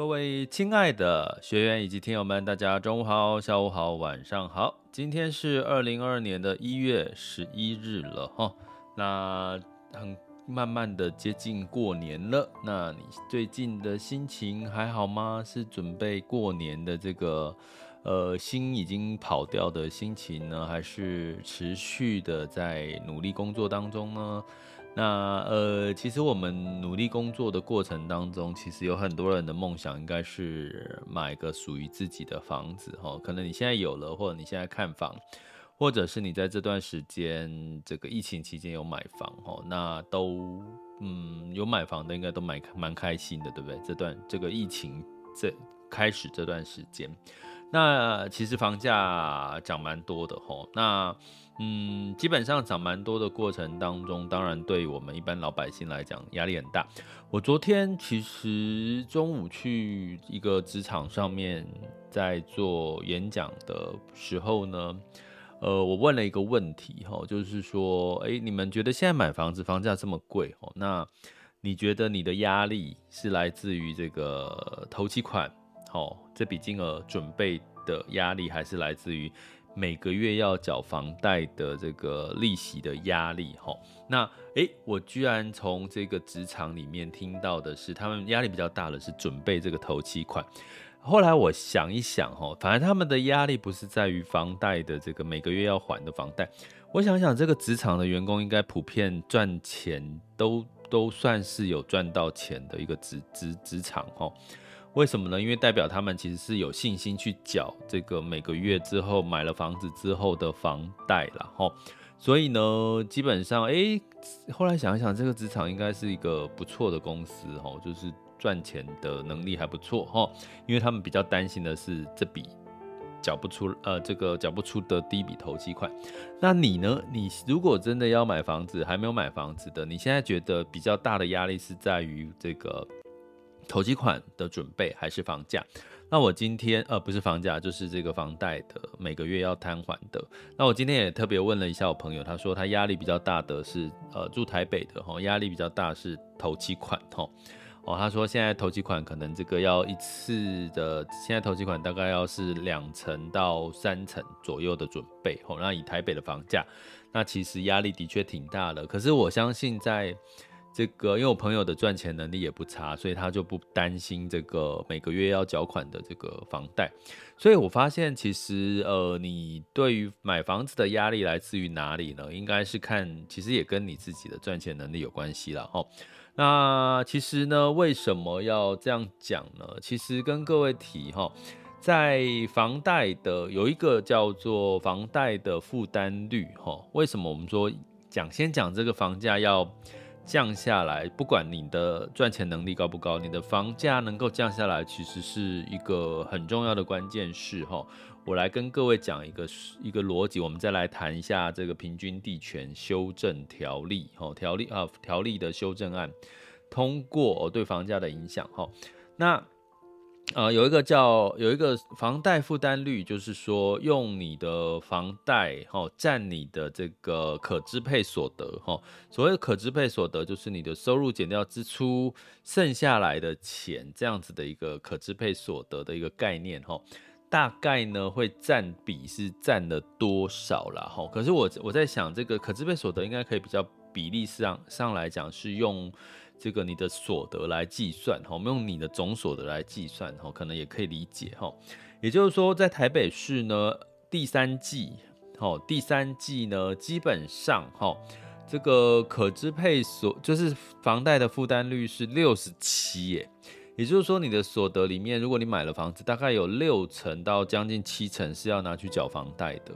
各位亲爱的学员以及听友们，大家中午好、下午好、晚上好。今天是二零二二年的一月十一日了哈，那很慢慢的接近过年了。那你最近的心情还好吗？是准备过年的这个呃心已经跑掉的心情呢，还是持续的在努力工作当中呢？那呃，其实我们努力工作的过程当中，其实有很多人的梦想应该是买个属于自己的房子哈。可能你现在有了，或者你现在看房，或者是你在这段时间这个疫情期间有买房哈，那都嗯有买房的应该都蛮蛮开心的，对不对？这段这个疫情这开始这段时间，那其实房价涨蛮多的哈。那嗯，基本上涨蛮多的过程当中，当然对我们一般老百姓来讲压力很大。我昨天其实中午去一个职场上面在做演讲的时候呢，呃，我问了一个问题哈，就是说，哎，你们觉得现在买房子房价这么贵哦，那你觉得你的压力是来自于这个头期款，哦，这笔金额准备的压力，还是来自于？每个月要缴房贷的这个利息的压力，哈，那诶，我居然从这个职场里面听到的是，他们压力比较大的是准备这个头期款。后来我想一想，哈，反正他们的压力不是在于房贷的这个每个月要还的房贷。我想想，这个职场的员工应该普遍赚钱都都算是有赚到钱的一个职职职场，哈。为什么呢？因为代表他们其实是有信心去缴这个每个月之后买了房子之后的房贷了。哈。所以呢，基本上，哎，后来想一想，这个职场应该是一个不错的公司，哈，就是赚钱的能力还不错，哈。因为他们比较担心的是这笔缴不出，呃，这个缴不出的第一笔投机款。那你呢？你如果真的要买房子，还没有买房子的，你现在觉得比较大的压力是在于这个？投期款的准备还是房价？那我今天呃不是房价，就是这个房贷的每个月要摊还的。那我今天也特别问了一下我朋友，他说他压力比较大的是呃住台北的哈，压力比较大是投期款哈。哦，他说现在投期款可能这个要一次的，现在投期款大概要是两成到三成左右的准备哦。那以台北的房价，那其实压力的确挺大的。可是我相信在这个，因为我朋友的赚钱能力也不差，所以他就不担心这个每个月要缴款的这个房贷。所以我发现，其实呃，你对于买房子的压力来自于哪里呢？应该是看，其实也跟你自己的赚钱能力有关系了哈。那其实呢，为什么要这样讲呢？其实跟各位提哈，在房贷的有一个叫做房贷的负担率哈。为什么我们说讲先讲这个房价要降下来，不管你的赚钱能力高不高，你的房价能够降下来，其实是一个很重要的关键事哈。我来跟各位讲一个一个逻辑，我们再来谈一下这个平均地权修正条例哈，条例啊条例的修正案通过对房价的影响哈。那呃，有一个叫有一个房贷负担率，就是说用你的房贷哈占你的这个可支配所得哈。所谓可支配所得，就是你的收入减掉支出剩下来的钱，这样子的一个可支配所得的一个概念哈。大概呢会占比是占了多少啦哈？可是我我在想，这个可支配所得应该可以比较比例上上来讲是用。这个你的所得来计算哈，我们用你的总所得来计算哈，可能也可以理解哈。也就是说，在台北市呢，第三季，哈，第三季呢，基本上哈，这个可支配所就是房贷的负担率是六十七耶，也就是说，你的所得里面，如果你买了房子，大概有六成到将近七成是要拿去缴房贷的，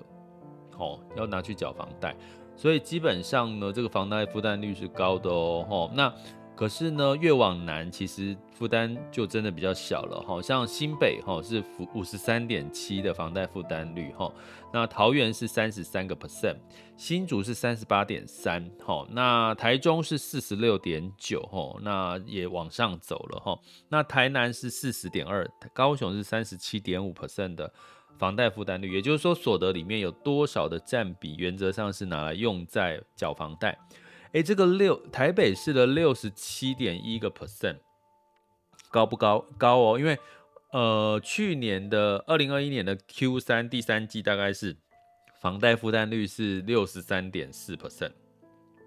好，要拿去缴房贷，所以基本上呢，这个房贷负担率是高的哦，那。可是呢，越往南其实负担就真的比较小了，好像新北哈是负五十三点七的房贷负担率哈，那桃园是三十三个 percent，新竹是三十八点三，哈，那台中是四十六点九，哈，那也往上走了哈，那台南是四十点二，高雄是三十七点五 percent 的房贷负担率，也就是说所得里面有多少的占比，原则上是拿来用在缴房贷。诶，这个六台北市的六十七点一个 percent 高不高？高哦，因为呃去年的二零二一年的 Q 三第三季大概是房贷负担率是六十三点四 percent，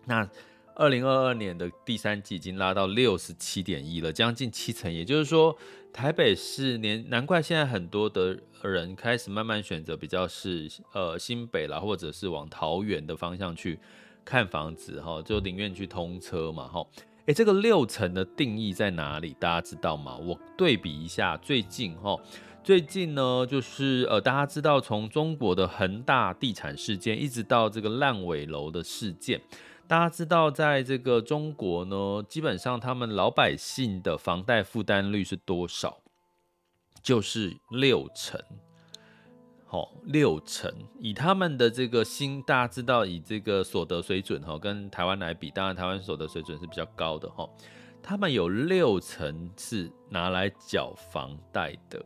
那二零二二年的第三季已经拉到六十七点一了，将近七成。也就是说，台北市年难怪现在很多的人开始慢慢选择比较是呃新北啦，或者是往桃园的方向去。看房子哈，就宁愿去通车嘛哈。诶，这个六成的定义在哪里？大家知道吗？我对比一下，最近哈，最近呢，就是呃，大家知道从中国的恒大地产事件，一直到这个烂尾楼的事件，大家知道，在这个中国呢，基本上他们老百姓的房贷负担率是多少？就是六成。好，六成，以他们的这个新，大家知道，以这个所得水准哈，跟台湾来比，当然台湾所得水准是比较高的哈。他们有六成是拿来缴房贷的，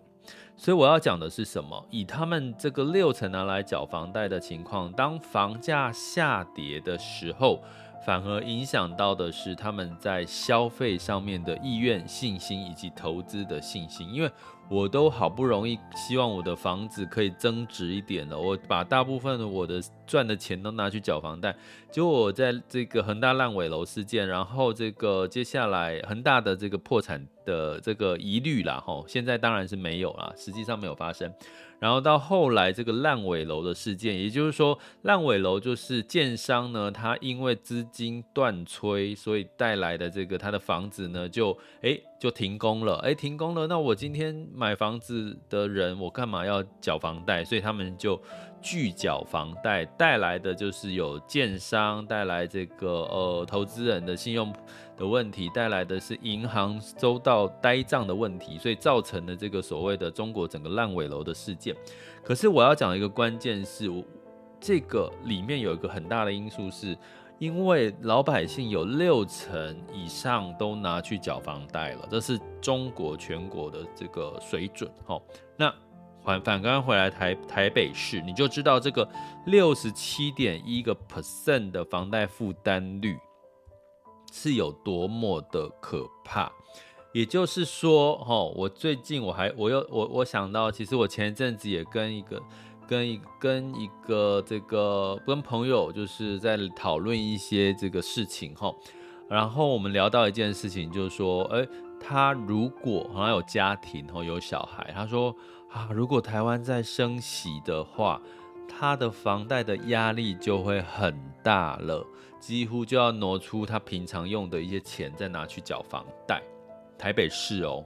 所以我要讲的是什么？以他们这个六成拿来缴房贷的情况，当房价下跌的时候，反而影响到的是他们在消费上面的意愿、信心以及投资的信心，因为。我都好不容易希望我的房子可以增值一点了，我把大部分我的赚的钱都拿去缴房贷，结果我在这个恒大烂尾楼事件，然后这个接下来恒大的这个破产的这个疑虑啦，吼，现在当然是没有啦，实际上没有发生。然后到后来这个烂尾楼的事件，也就是说烂尾楼就是建商呢，他因为资金断炊，所以带来的这个他的房子呢就哎就停工了，哎停工了，那我今天买房子的人我干嘛要缴房贷？所以他们就拒缴房贷，带来的就是有建商带来这个呃投资人的信用的问题，带来的是银行收到呆账的问题，所以造成了这个所谓的中国整个烂尾楼的事件。可是我要讲一个关键是，这个里面有一个很大的因素，是因为老百姓有六成以上都拿去缴房贷了，这是中国全国的这个水准。好，那反反刚刚回来台台北市，你就知道这个六十七点一个 percent 的房贷负担率。是有多么的可怕，也就是说，哈，我最近我还我又我我想到，其实我前一阵子也跟一个跟一跟一个这个跟朋友就是在讨论一些这个事情，哈，然后我们聊到一件事情，就是说，哎，他如果好像有家庭哦，有小孩，他说啊，如果台湾在升息的话，他的房贷的压力就会很大了，几乎就要挪出他平常用的一些钱，再拿去缴房贷。台北市哦。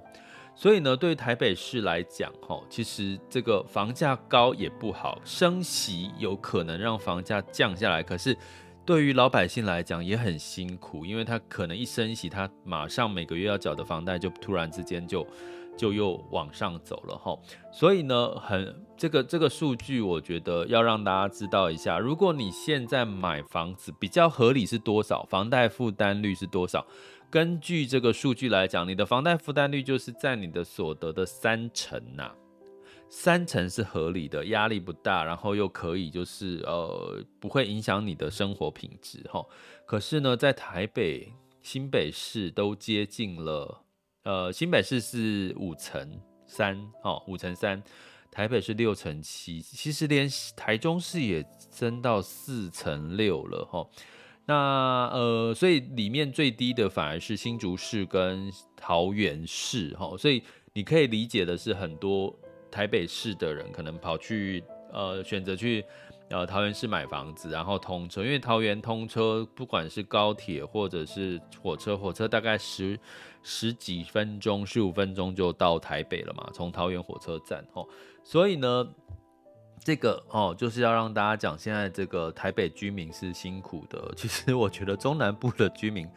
所以呢，对台北市来讲，哈，其实这个房价高也不好，升息有可能让房价降下来。可是，对于老百姓来讲也很辛苦，因为他可能一升息，他马上每个月要缴的房贷就突然之间就就又往上走了，哈。所以呢，很这个这个数据，我觉得要让大家知道一下，如果你现在买房子比较合理是多少，房贷负担率是多少？根据这个数据来讲，你的房贷负担率就是在你的所得的三成呐、三成是合理的，压力不大，然后又可以就是呃不会影响你的生活品质哈。可是呢，在台北、新北市都接近了，呃，新北市是五成三哦，五成三，台北是六成七，其实连台中市也增到四成六了哈。那呃，所以里面最低的反而是新竹市跟桃园市哈，所以你可以理解的是，很多台北市的人可能跑去呃选择去呃桃园市买房子，然后通车，因为桃园通车不管是高铁或者是火车，火车大概十十几分钟、十五分钟就到台北了嘛，从桃园火车站哦，所以呢。这个哦，就是要让大家讲，现在这个台北居民是辛苦的。其实我觉得中南部的居民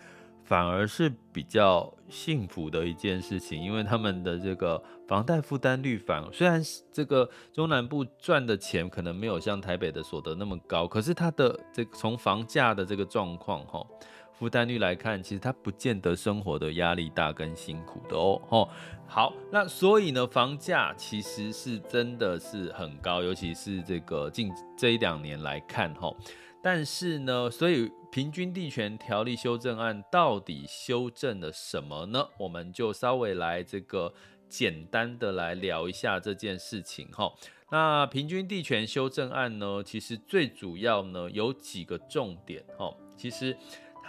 反而是比较幸福的一件事情，因为他们的这个房贷负担率反，虽然这个中南部赚的钱可能没有像台北的所得那么高，可是他的这从房价的这个状况哈。负担率来看，其实它不见得生活的压力大跟辛苦的哦。吼，好，那所以呢，房价其实是真的是很高，尤其是这个近这一两年来看，吼。但是呢，所以平均地权条例修正案到底修正了什么呢？我们就稍微来这个简单的来聊一下这件事情，哈。那平均地权修正案呢，其实最主要呢有几个重点，哈，其实。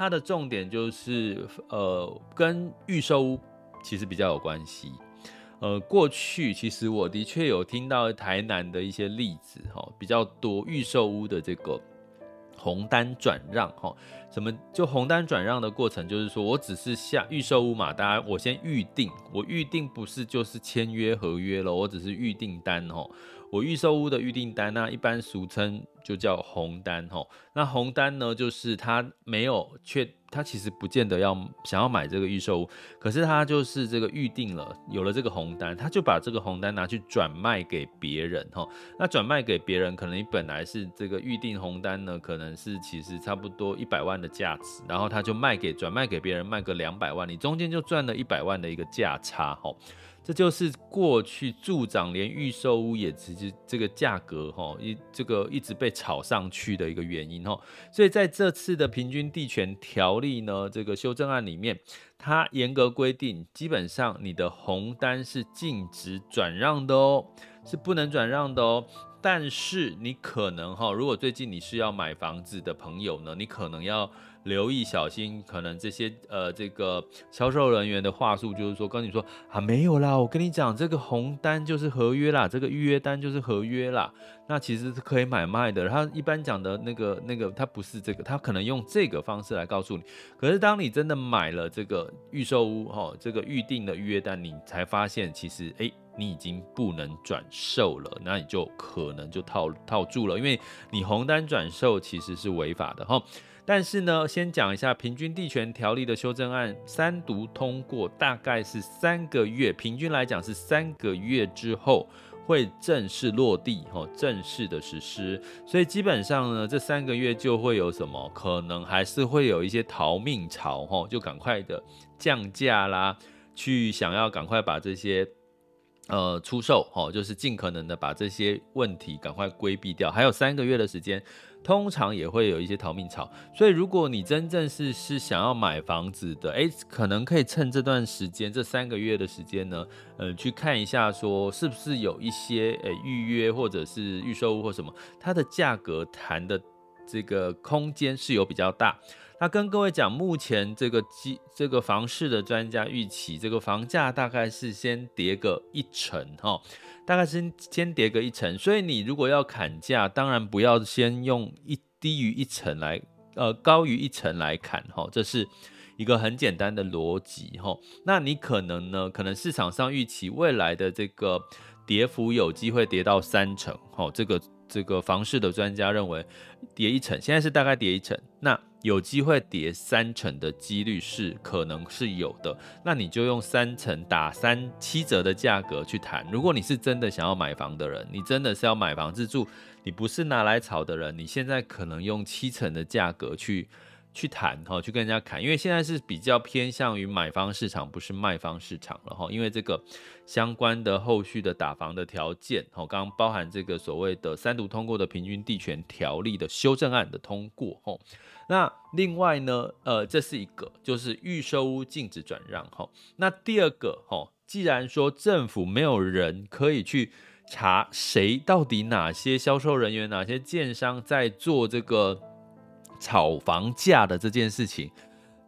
它的重点就是，呃，跟预售屋其实比较有关系。呃，过去其实我的确有听到台南的一些例子，哈，比较多预售屋的这个红单转让，哈，什么就红单转让的过程，就是说我只是下预售屋嘛，大家我先预定，我预定不是就是签约合约了，我只是预订单，哦。我预售屋的预订单，那一般俗称就叫红单吼。那红单呢，就是他没有确，他其实不见得要想要买这个预售屋，可是他就是这个预定了，有了这个红单，他就把这个红单拿去转卖给别人吼。那转卖给别人，可能你本来是这个预定红单呢，可能是其实差不多一百万的价值，然后他就卖给转卖给别人，卖个两百万，你中间就赚了一百万的一个价差吼。这就是过去助长连预售屋也直接这个价格哈一这个一直被炒上去的一个原因哈，所以在这次的平均地权条例呢这个修正案里面，它严格规定，基本上你的红单是禁止转让的哦，是不能转让的哦。但是你可能哈，如果最近你是要买房子的朋友呢，你可能要。留意小心，可能这些呃，这个销售人员的话术就是说，跟你说啊，没有啦，我跟你讲，这个红单就是合约啦，这个预约单就是合约啦，那其实是可以买卖的。他一般讲的那个那个，他不是这个，他可能用这个方式来告诉你。可是当你真的买了这个预售屋哈，这个预定的预约单，你才发现其实哎，你已经不能转售了，那你就可能就套套住了，因为你红单转售其实是违法的哈。但是呢，先讲一下平均地权条例的修正案三读通过，大概是三个月，平均来讲是三个月之后会正式落地，吼，正式的实施。所以基本上呢，这三个月就会有什么，可能还是会有一些逃命潮，吼，就赶快的降价啦，去想要赶快把这些呃出售，吼，就是尽可能的把这些问题赶快规避掉。还有三个月的时间。通常也会有一些逃命潮，所以如果你真正是是想要买房子的，哎，可能可以趁这段时间，这三个月的时间呢，呃，去看一下，说是不是有一些诶预约或者是预售屋或什么，它的价格谈的这个空间是有比较大。那跟各位讲，目前这个基这个房市的专家预期，这个房价大概是先跌个一成哈，大概是先跌个一成。所以你如果要砍价，当然不要先用一低于一成来，呃，高于一成来砍哈，这是一个很简单的逻辑哈。那你可能呢，可能市场上预期未来的这个跌幅有机会跌到三成哈，这个这个房市的专家认为跌一成，现在是大概跌一成，那。有机会叠三成的几率是可能是有的，那你就用三成打三七折的价格去谈。如果你是真的想要买房的人，你真的是要买房自住，你不是拿来炒的人，你现在可能用七成的价格去。去谈哈，去跟人家谈，因为现在是比较偏向于买方市场，不是卖方市场了哈。因为这个相关的后续的打房的条件，哈，刚刚包含这个所谓的三读通过的平均地权条例的修正案的通过，哈。那另外呢，呃，这是一个，就是预售屋禁止转让，哈。那第二个，哈，既然说政府没有人可以去查谁到底哪些销售人员、哪些建商在做这个。炒房价的这件事情，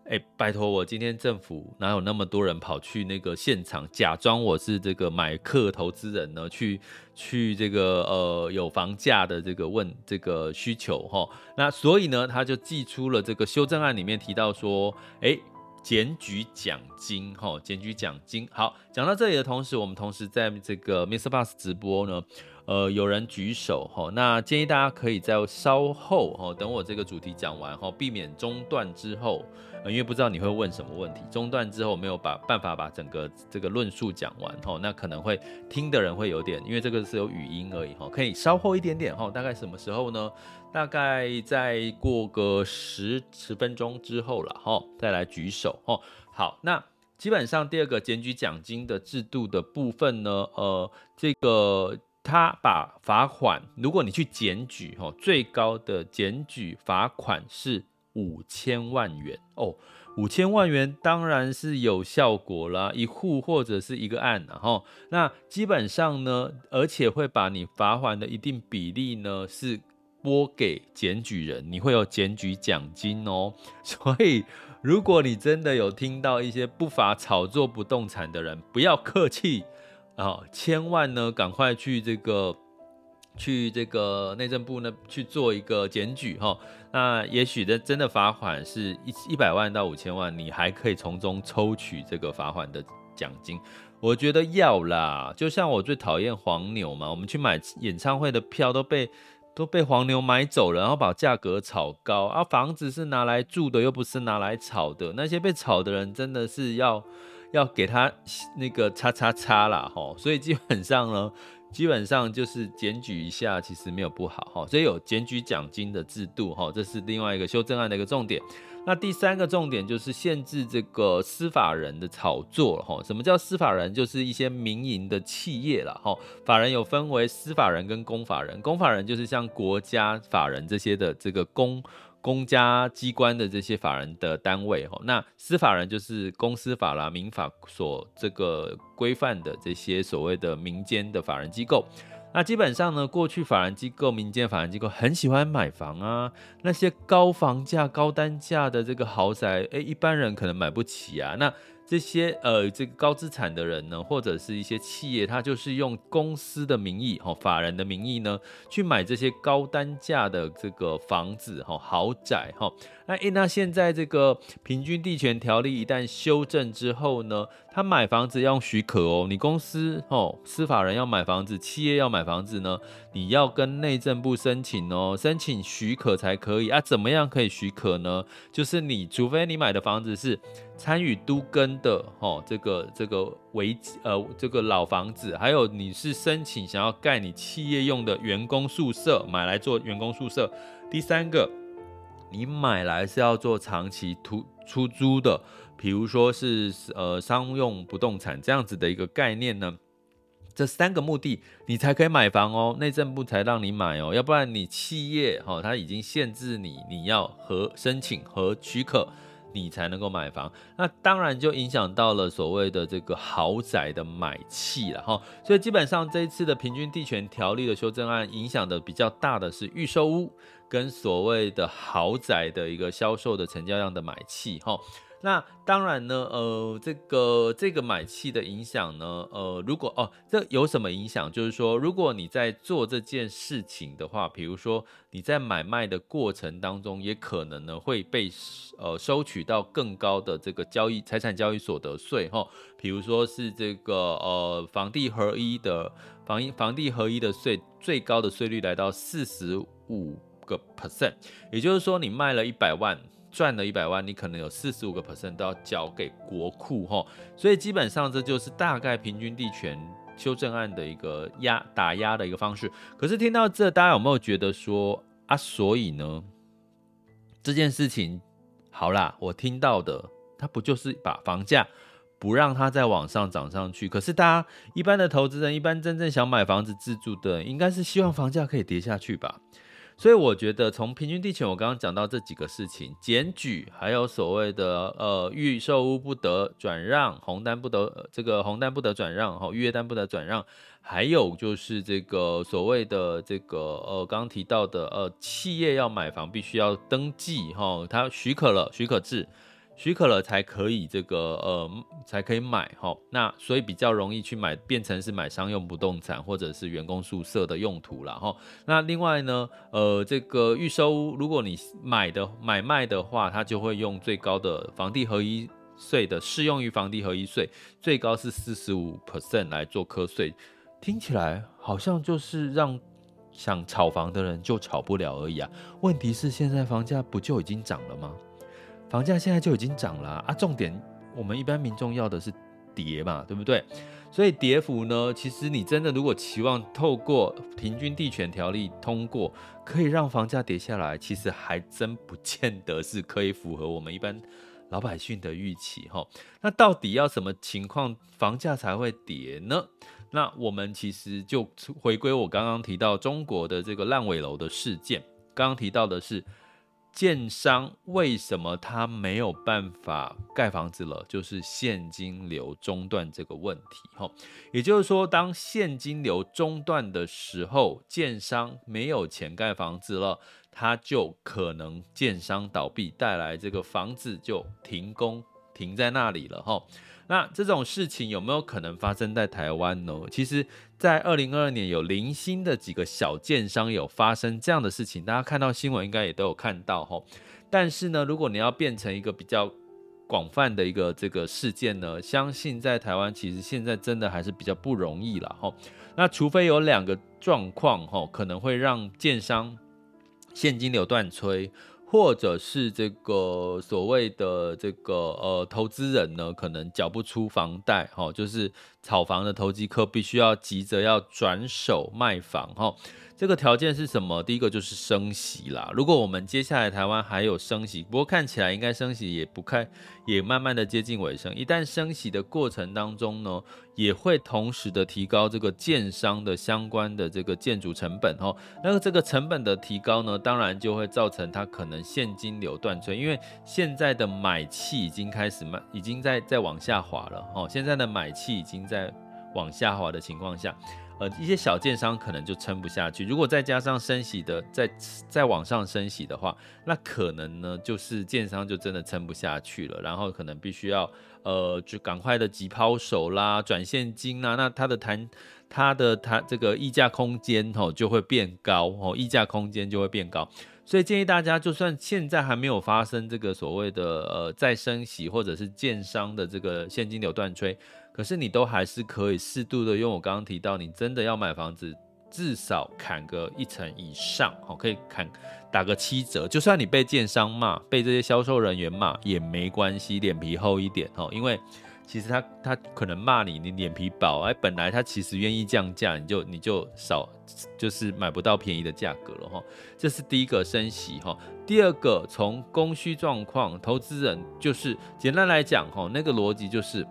哎，拜托我，今天政府哪有那么多人跑去那个现场，假装我是这个买客投资人呢？去去这个呃有房价的这个问这个需求哈，那所以呢，他就寄出了这个修正案，里面提到说，哎，检举奖金哈，检举奖金。好，讲到这里的同时，我们同时在这个 Mister Bus 直播呢。呃，有人举手哈，那建议大家可以在稍后哈，等我这个主题讲完哈，避免中断之后，因为不知道你会问什么问题，中断之后没有把办法把整个这个论述讲完哈，那可能会听的人会有点，因为这个是有语音而已哈，可以稍后一点点哈，大概什么时候呢？大概再过个十十分钟之后了哈，再来举手哈。好，那基本上第二个检举奖金的制度的部分呢，呃，这个。他把罚款，如果你去检举，吼，最高的检举罚款是五千万元哦，五千万元当然是有效果啦，一户或者是一个案，然后那基本上呢，而且会把你罚款的一定比例呢是拨给检举人，你会有检举奖金哦，所以如果你真的有听到一些不法炒作不动产的人，不要客气。啊，千万呢，赶快去这个，去这个内政部呢去做一个检举哈。那也许的真的罚款是一一百万到五千万，你还可以从中抽取这个罚款的奖金。我觉得要啦，就像我最讨厌黄牛嘛，我们去买演唱会的票都被都被黄牛买走了，然后把价格炒高啊。房子是拿来住的，又不是拿来炒的。那些被炒的人真的是要。要给他那个叉叉叉啦，吼，所以基本上呢，基本上就是检举一下，其实没有不好，哈，所以有检举奖金的制度，哈，这是另外一个修正案的一个重点。那第三个重点就是限制这个司法人的炒作，哈，什么叫司法人？就是一些民营的企业啦，哈，法人有分为司法人跟公法人，公法人就是像国家法人这些的这个公。公家机关的这些法人的单位，哈，那司法人就是公司法啦、民法所这个规范的这些所谓的民间的法人机构。那基本上呢，过去法人机构、民间法人机构很喜欢买房啊，那些高房价、高单价的这个豪宅，诶，一般人可能买不起啊，那。这些呃，这个高资产的人呢，或者是一些企业，他就是用公司的名义，哈，法人的名义呢，去买这些高单价的这个房子，哈，豪宅，哈。那诶，那现在这个平均地权条例一旦修正之后呢，他买房子要用许可哦。你公司哦，司法人要买房子，企业要买房子呢，你要跟内政部申请哦，申请许可才可以啊。怎么样可以许可呢？就是你除非你买的房子是参与都更的哦，这个这个违呃这个老房子，还有你是申请想要盖你企业用的员工宿舍，买来做员工宿舍。第三个。你买来是要做长期出出租的，比如说是呃商用不动产这样子的一个概念呢，这三个目的你才可以买房哦，内政部才让你买哦，要不然你企业哈，它已经限制你，你要核申请和许可，你才能够买房。那当然就影响到了所谓的这个豪宅的买气了哈。所以基本上这一次的平均地权条例的修正案，影响的比较大的是预售屋跟所谓的豪宅的一个销售的成交量的买气哈。那当然呢，呃，这个这个买气的影响呢，呃，如果哦，这有什么影响？就是说，如果你在做这件事情的话，比如说你在买卖的过程当中，也可能呢会被呃收取到更高的这个交易财产交易所得税哈，比如说是这个呃房地合一的房一房地合一的税最高的税率来到四十五个 percent，也就是说你卖了一百万。赚了一百万，你可能有四十五个 percent 都要交给国库哈，所以基本上这就是大概平均地权修正案的一个压打压的一个方式。可是听到这，大家有没有觉得说啊？所以呢，这件事情好啦，我听到的，它不就是把房价不让它再往上涨上去？可是大家一般的投资人，一般真正想买房子自住的，应该是希望房价可以跌下去吧？所以我觉得，从平均地权，我刚刚讲到这几个事情，检举，还有所谓的呃预售屋不得转让，红单不得、这个红单不得转让，哈，预约单不得转让，还有就是这个所谓的这个呃刚刚提到的呃企业要买房必须要登记，哈，它许可了许可制。许可了才可以这个呃才可以买哈，那所以比较容易去买，变成是买商用不动产或者是员工宿舍的用途了哈。那另外呢，呃这个预售屋，如果你买的买卖的话，它就会用最高的房地合一税的适用于房地合一税，最高是四十五 percent 来做课税。听起来好像就是让想炒房的人就炒不了而已啊。问题是现在房价不就已经涨了吗？房价现在就已经涨了啊，重点，我们一般民众要的是跌嘛，对不对？所以跌幅呢，其实你真的如果期望透过平均地权条例通过，可以让房价跌下来，其实还真不见得是可以符合我们一般老百姓的预期哈。那到底要什么情况房价才会跌呢？那我们其实就回归我刚刚提到中国的这个烂尾楼的事件，刚刚提到的是。建商为什么他没有办法盖房子了？就是现金流中断这个问题，哈，也就是说，当现金流中断的时候，建商没有钱盖房子了，他就可能建商倒闭，带来这个房子就停工停在那里了，哈。那这种事情有没有可能发生在台湾呢？其实，在二零二二年有零星的几个小建商有发生这样的事情，大家看到新闻应该也都有看到哈。但是呢，如果你要变成一个比较广泛的一个这个事件呢，相信在台湾其实现在真的还是比较不容易了哈。那除非有两个状况哈，可能会让建商现金流断炊。或者是这个所谓的这个呃投资人呢，可能缴不出房贷，哈，就是炒房的投机客必须要急着要转手卖房，哈。这个条件是什么？第一个就是升息啦。如果我们接下来台湾还有升息，不过看起来应该升息也不开，也慢慢的接近尾声。一旦升息的过程当中呢，也会同时的提高这个建商的相关的这个建筑成本哈。那个这个成本的提高呢，当然就会造成它可能现金流断炊，因为现在的买气已经开始慢，已经在在往下滑了哈。现在的买气已经在往下滑的情况下。呃，一些小建商可能就撑不下去。如果再加上升息的，再再往上升息的话，那可能呢，就是建商就真的撑不下去了。然后可能必须要，呃，就赶快的急抛手啦，转现金啊。那它的谈，它的它这个溢价空间吼就会变高哦，溢价空间就会变高。所以建议大家，就算现在还没有发生这个所谓的呃再升息，或者是建商的这个现金流断炊。可是你都还是可以适度的用我刚刚提到，你真的要买房子，至少砍个一成以上，好，可以砍打个七折。就算你被建商骂，被这些销售人员骂也没关系，脸皮厚一点哦，因为其实他他可能骂你，你脸皮薄，哎，本来他其实愿意降价，你就你就少就是买不到便宜的价格了哈。这是第一个升息哈，第二个从供需状况，投资人就是简单来讲哈，那个逻辑就是。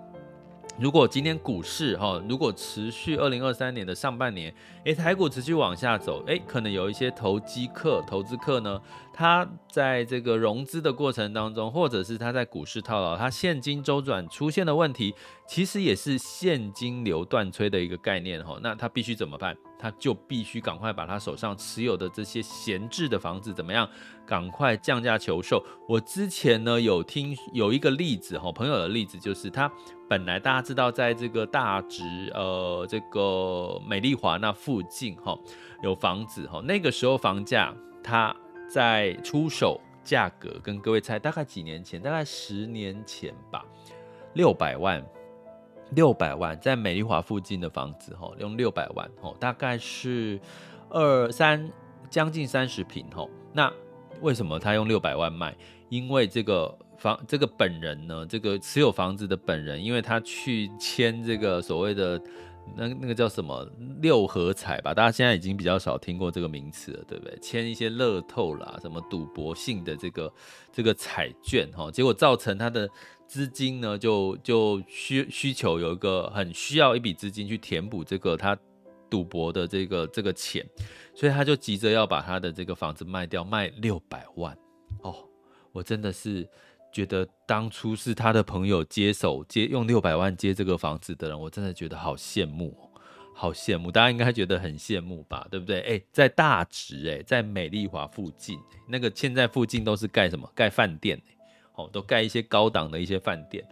如果今天股市哈，如果持续二零二三年的上半年，诶，台股持续往下走，诶，可能有一些投机客、投资客呢，他在这个融资的过程当中，或者是他在股市套牢，他现金周转出现的问题，其实也是现金流断炊的一个概念哈。那他必须怎么办？他就必须赶快把他手上持有的这些闲置的房子怎么样？赶快降价求售。我之前呢有听有一个例子哈，朋友的例子就是他本来大家知道在这个大直呃这个美丽华那附近哈有房子哈，那个时候房价他在出手价格跟各位猜大概几年前？大概十年前吧，六百万。六百万在美丽华附近的房子，吼，用六百万，吼，大概是二三将近三十平，吼。那为什么他用六百万卖？因为这个房，这个本人呢，这个持有房子的本人，因为他去签这个所谓的那那个叫什么六合彩吧，大家现在已经比较少听过这个名词了，对不对？签一些乐透啦，什么赌博性的这个这个彩券，哈，结果造成他的。资金呢，就就需需求有一个很需要一笔资金去填补这个他赌博的这个这个钱，所以他就急着要把他的这个房子卖掉，卖六百万哦。我真的是觉得当初是他的朋友接手接用六百万接这个房子的人，我真的觉得好羡慕，好羡慕。大家应该觉得很羡慕吧，对不对？哎，在大直哎，在美丽华附近，那个现在附近都是盖什么？盖饭店。都盖一些高档的一些饭店，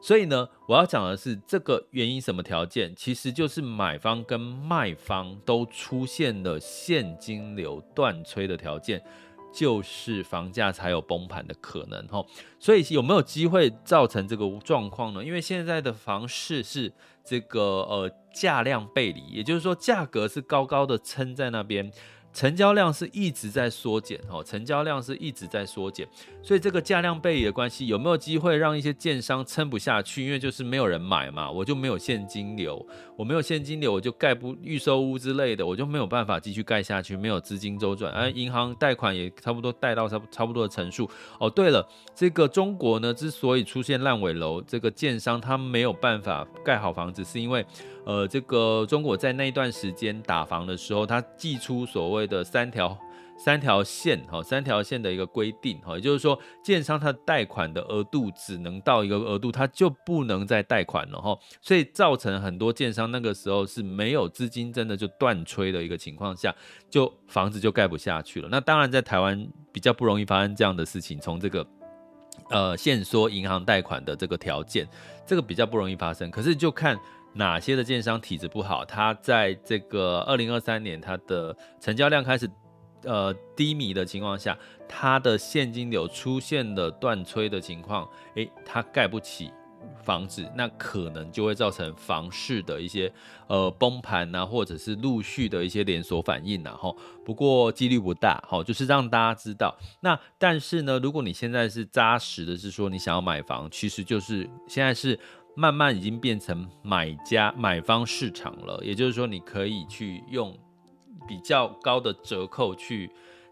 所以呢，我要讲的是这个原因什么条件？其实就是买方跟卖方都出现了现金流断炊的条件，就是房价才有崩盘的可能，所以有没有机会造成这个状况呢？因为现在的房市是这个呃价量背离，也就是说价格是高高的撑在那边。成交量是一直在缩减，哦，成交量是一直在缩减，所以这个价量背离的关系有没有机会让一些建商撑不下去？因为就是没有人买嘛，我就没有现金流，我没有现金流，我就盖不预售屋之类的，我就没有办法继续盖下去，没有资金周转，而银行贷款也差不多贷到差差不多的成数。哦，对了，这个中国呢，之所以出现烂尾楼，这个建商他没有办法盖好房子，是因为。呃，这个中国在那一段时间打房的时候，他寄出所谓的三条三条线，哈，三条线的一个规定，哈，也就是说，建商他贷款的额度只能到一个额度，他就不能再贷款了，哈，所以造成很多建商那个时候是没有资金，真的就断吹的一个情况下，就房子就盖不下去了。那当然，在台湾比较不容易发生这样的事情，从这个呃限缩银行贷款的这个条件，这个比较不容易发生。可是就看。哪些的建商体质不好？他在这个二零二三年，他的成交量开始呃低迷的情况下，他的现金流出现了断炊的情况，诶，他盖不起房子，那可能就会造成房市的一些呃崩盘啊，或者是陆续的一些连锁反应然后，不过几率不大，好，就是让大家知道。那但是呢，如果你现在是扎实的，是说你想要买房，其实就是现在是。慢慢已经变成买家买方市场了，也就是说，你可以去用比较高的折扣去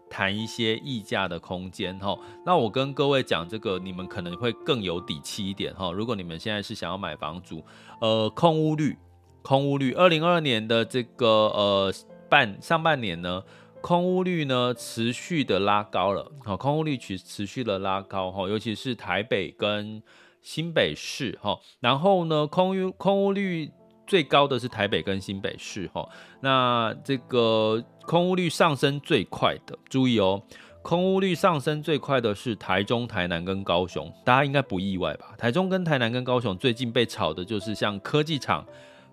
谈一些溢价的空间哈。那我跟各位讲这个，你们可能会更有底气一点哈。如果你们现在是想要买房主，呃，空屋率，空屋率，二零二二年的这个呃半上半年呢，空屋率呢持续的拉高了，好，空屋率持持续的拉高哈，尤其是台北跟。新北市哈，然后呢，空屋空屋率最高的是台北跟新北市哈，那这个空屋率上升最快的，注意哦，空屋率上升最快的是台中、台南跟高雄，大家应该不意外吧？台中跟台南跟高雄最近被炒的就是像科技厂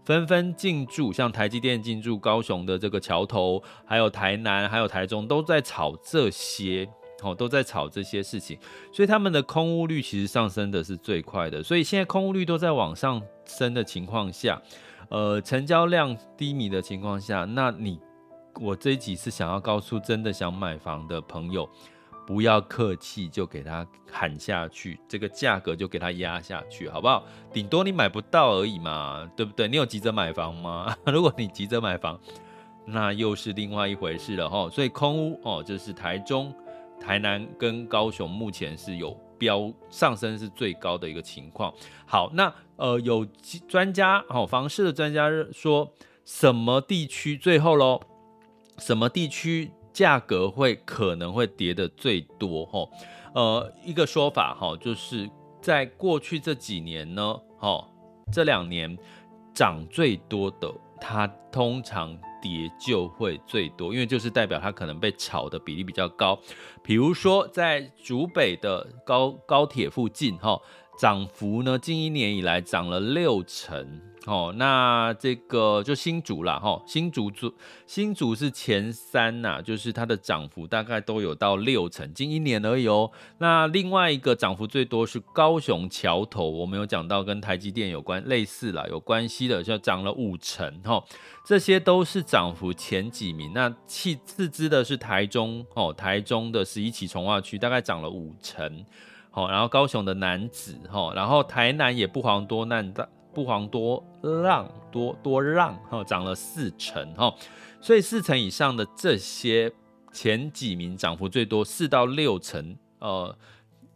纷纷进驻，像台积电进驻高雄的这个桥头，还有台南，还有台中都在炒这些。哦，都在炒这些事情，所以他们的空屋率其实上升的是最快的。所以现在空屋率都在往上升的情况下，呃，成交量低迷的情况下，那你我这一集是想要告诉真的想买房的朋友，不要客气，就给他喊下去，这个价格就给他压下去，好不好？顶多你买不到而已嘛，对不对？你有急着买房吗？如果你急着买房，那又是另外一回事了哈。所以空屋哦，就是台中。台南跟高雄目前是有飙上升是最高的一个情况。好，那呃有专家哦，房市的专家说什么地区最后喽？什么地区价格会可能会跌得最多？哈，呃，一个说法哈，就是在过去这几年呢，哈，这两年涨最多的，它通常跌就会最多，因为就是代表它可能被炒的比例比较高。比如说在主北的高高铁附近，哈，涨幅呢，近一年以来涨了六成。哦，那这个就新竹啦，哈，新竹竹新竹是前三呐、就是它的涨幅大概都有到六成，近一年而已哦。那另外一个涨幅最多是高雄桥头，我们有讲到跟台积电有关类似啦，有关系的，就涨了五成，哈，这些都是涨幅前几名。那其次之的是台中，哦，台中的十一期重划区大概涨了五成，好，然后高雄的楠梓，哈，然后台南也不遑多让的。不遑多让，多多让哈，涨了四成哈，所以四成以上的这些前几名涨幅最多，四到六成，呃，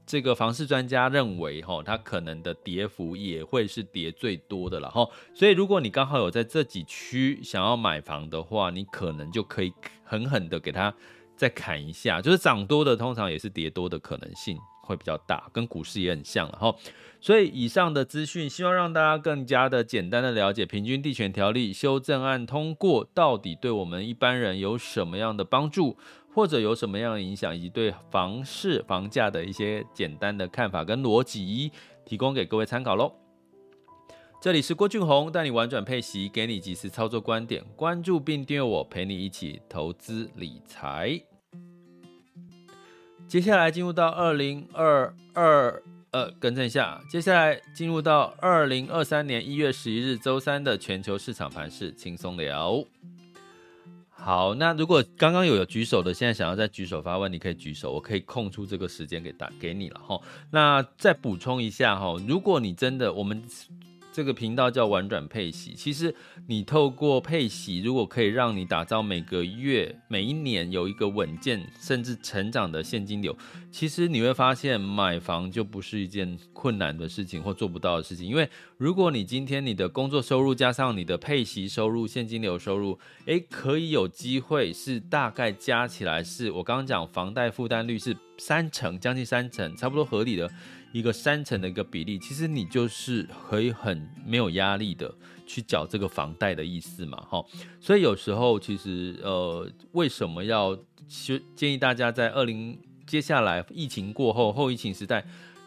这个房市专家认为哈，它可能的跌幅也会是跌最多的了哈。所以如果你刚好有在这几区想要买房的话，你可能就可以狠狠的给它再砍一下，就是涨多的通常也是跌多的可能性会比较大，跟股市也很像了哈。所以以上的资讯，希望让大家更加的简单的了解《平均地权条例》修正案通过到底对我们一般人有什么样的帮助，或者有什么样的影响，以及对房市房价的一些简单的看法跟逻辑，提供给各位参考喽。这里是郭俊宏，带你玩转配息，给你及时操作观点，关注并订阅我，陪你一起投资理财。接下来进入到二零二二。呃，更正一下，接下来进入到二零二三年一月十一日周三的全球市场盘势轻松聊。好，那如果刚刚有有举手的，现在想要再举手发问，你可以举手，我可以空出这个时间给打给你了哈。那再补充一下哈，如果你真的我们。这个频道叫玩转配息，其实你透过配息，如果可以让你打造每个月、每一年有一个稳健甚至成长的现金流，其实你会发现买房就不是一件困难的事情或做不到的事情。因为如果你今天你的工作收入加上你的配息收入、现金流收入，诶，可以有机会是大概加起来是我刚刚讲房贷负担率是三成，将近三成，差不多合理的。一个三成的一个比例，其实你就是可以很没有压力的去缴这个房贷的意思嘛，哈。所以有时候其实呃，为什么要建议大家在二零接下来疫情过后后疫情时代，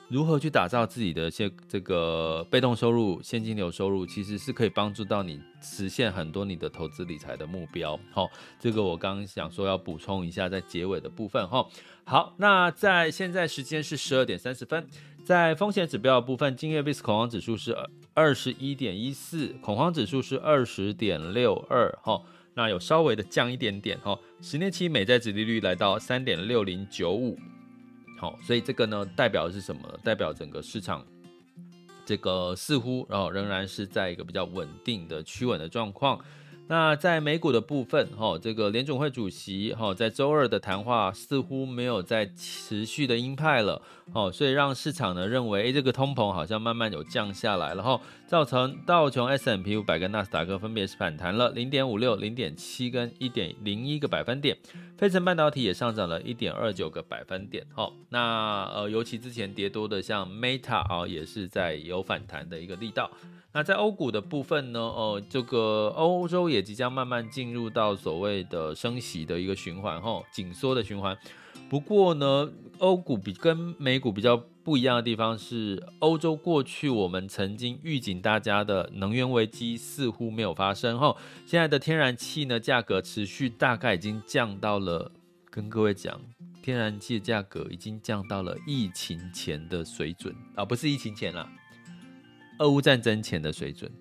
如何去打造自己的些这个被动收入、现金流收入，其实是可以帮助到你实现很多你的投资理财的目标。好，这个我刚刚想说要补充一下，在结尾的部分哈。好，那在现在时间是十二点三十分。在风险指标的部分，今日 VIX 恐慌指数是二十一点一四，恐慌指数是二十点六二，哈，那有稍微的降一点点，哈，十年期美债殖利率来到三点六零九五，好，所以这个呢，代表的是什么？代表整个市场这个似乎，然后仍然是在一个比较稳定的趋稳的状况。那在美股的部分，哈，这个联总会主席哈在周二的谈话似乎没有再持续的鹰派了，哦，所以让市场呢认为，诶，这个通膨好像慢慢有降下来了，哈，造成道琼 S&P 五百跟纳斯达克分别是反弹了零点五六、零点七跟一点零一个百分点，费城半导体也上涨了一点二九个百分点，哈，那呃，尤其之前跌多的像 Meta 啊，也是在有反弹的一个力道。那在欧股的部分呢？哦，这个欧洲也即将慢慢进入到所谓的升息的一个循环，吼，紧缩的循环。不过呢，欧股比跟美股比较不一样的地方是，欧洲过去我们曾经预警大家的能源危机似乎没有发生，吼。现在的天然气呢，价格持续大概已经降到了，跟各位讲，天然气的价格已经降到了疫情前的水准啊，不是疫情前啦。俄乌战争前的水准，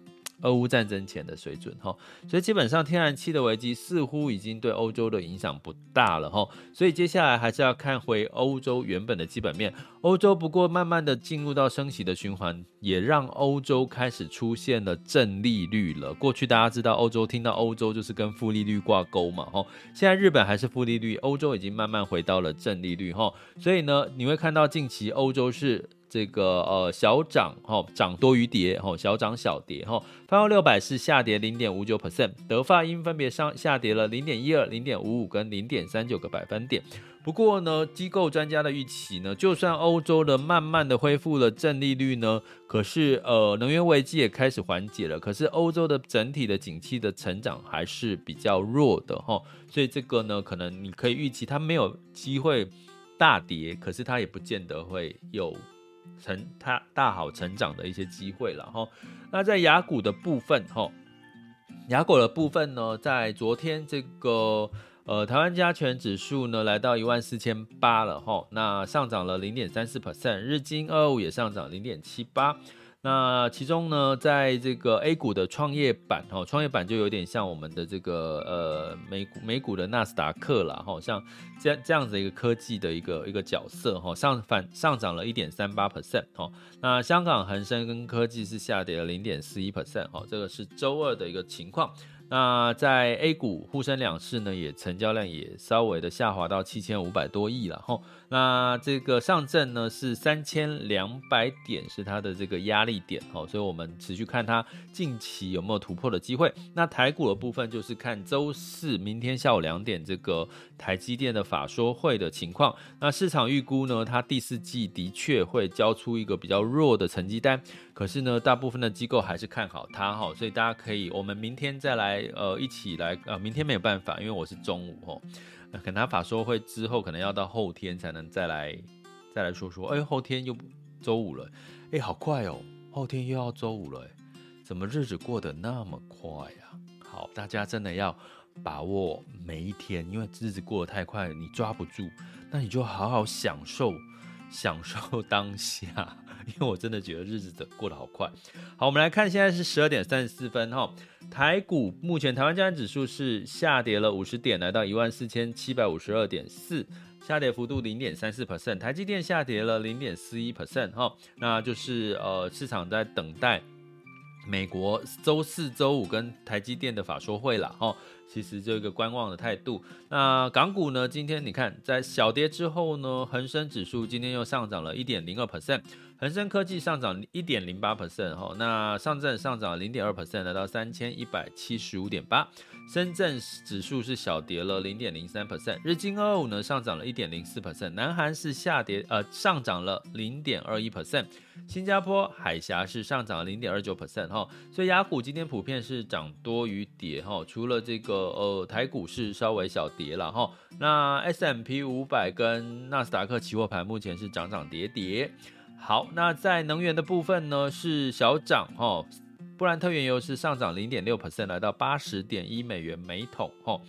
俄乌战争前的水准哈，所以基本上天然气的危机似乎已经对欧洲的影响不大了哈，所以接下来还是要看回欧洲原本的基本面。欧洲不过慢慢的进入到升息的循环，也让欧洲开始出现了正利率了。过去大家知道欧洲听到欧洲就是跟负利率挂钩嘛哈，现在日本还是负利率，欧洲已经慢慢回到了正利率哈，所以呢你会看到近期欧洲是。这个呃小涨哈，涨多于跌哈，小涨小跌哈。泛欧六百是下跌零点五九 percent，德法英分别上下跌了零点一二、零点五五跟零点三九个百分点。不过呢，机构专家的预期呢，就算欧洲的慢慢的恢复了正利率呢，可是呃能源危机也开始缓解了，可是欧洲的整体的景气的成长还是比较弱的哈，所以这个呢，可能你可以预期它没有机会大跌，可是它也不见得会有。成他大好成长的一些机会了哈，那在雅股的部分哈，雅股的部分呢，在昨天这个呃台湾加权指数呢来到一万四千八了哈，那上涨了零点三四 percent，日经二五也上涨零点七八。那其中呢，在这个 A 股的创业板哦，创业板就有点像我们的这个呃美股美股的纳斯达克啦，哈，像这样这样子一个科技的一个一个角色哈，上反上涨了一点三八 percent 哈。那香港恒生跟科技是下跌了零点四一 percent 哈，这个是周二的一个情况。那在 A 股沪深两市呢，也成交量也稍微的下滑到七千五百多亿了哈。那这个上证呢是三千两百点，是它的这个压力点哈，所以我们持续看它近期有没有突破的机会。那台股的部分就是看周四明天下午两点这个台积电的法说会的情况。那市场预估呢，它第四季的确会交出一个比较弱的成绩单，可是呢，大部分的机构还是看好它哈，所以大家可以我们明天再来呃一起来呃，明天没有办法，因为我是中午哈。可能法说会之后，可能要到后天才能再来再来说说。哎，后天又周五了，哎，好快哦，后天又要周五了，哎，怎么日子过得那么快呀？好，大家真的要把握每一天，因为日子过得太快，你抓不住，那你就好好享受，享受当下。因为我真的觉得日子过得好快。好，我们来看，现在是十二点三十四分哈。台股目前台湾加权指数是下跌了五十点，来到一万四千七百五十二点四，下跌幅度零点三四 percent。台积电下跌了零点四一 percent 哈，那就是呃市场在等待美国周四周五跟台积电的法说会了哈。其实就一个观望的态度。那港股呢？今天你看在小跌之后呢，恒生指数今天又上涨了一点零二 percent。恒生科技上涨一点零八 percent 哈，那上证上涨零点二 percent，来到三千一百七十五点八。深圳指数是小跌了零点零三 percent，日经二五呢上涨了一点零四 percent，南韩是下跌呃上涨了零点二一 percent，新加坡海峡是上涨了零点二九 percent 哈，所以雅股今天普遍是涨多于跌哈，除了这个呃台股是稍微小跌了哈，那 S M P 五百跟纳斯达克期货盘目前是涨涨跌跌。好，那在能源的部分呢是小涨哦。布兰特原油是上涨零点六 percent，来到八十点一美元每桶。哦，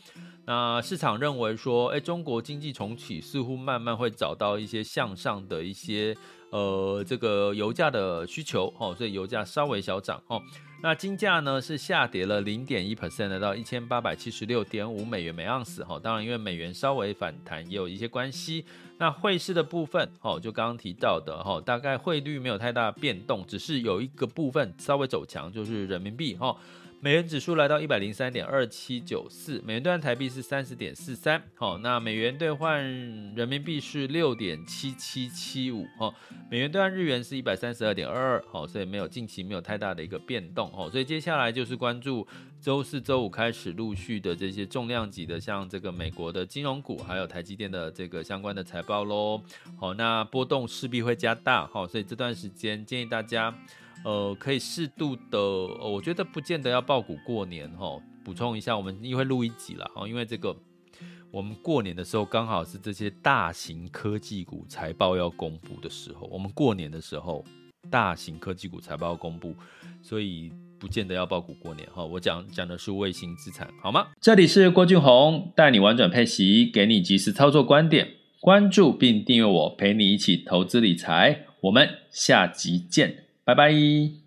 那市场认为说，哎，中国经济重启似乎慢慢会找到一些向上的一些呃这个油价的需求。哦，所以油价稍微小涨。哦，那金价呢是下跌了零点一 percent，到一千八百七十六点五美元每盎司。哈，当然因为美元稍微反弹也有一些关系。那汇市的部分，哦，就刚刚提到的，哈，大概汇率没有太大变动，只是有一个部分稍微走强，就是人民币，哈。美元指数来到一百零三点二七九四，美元兑换台币是三十点四三，好，那美元兑换人民币是六点七七七五，哈，美元兑换日元是一百三十二点二二，好，所以没有近期没有太大的一个变动，哈，所以接下来就是关注周四周五开始陆续的这些重量级的，像这个美国的金融股，还有台积电的这个相关的财报喽，好，那波动势必会加大，好，所以这段时间建议大家。呃，可以适度的，我觉得不见得要爆股过年哈。补充一下，我们因为录一集了哈，因为这个我们过年的时候刚好是这些大型科技股财报要公布的时候，我们过年的时候大型科技股财报要公布，所以不见得要爆股过年哈。我讲讲的是卫星资产，好吗？这里是郭俊宏，带你玩转配息，给你及时操作观点，关注并订阅我，陪你一起投资理财，我们下集见。拜拜。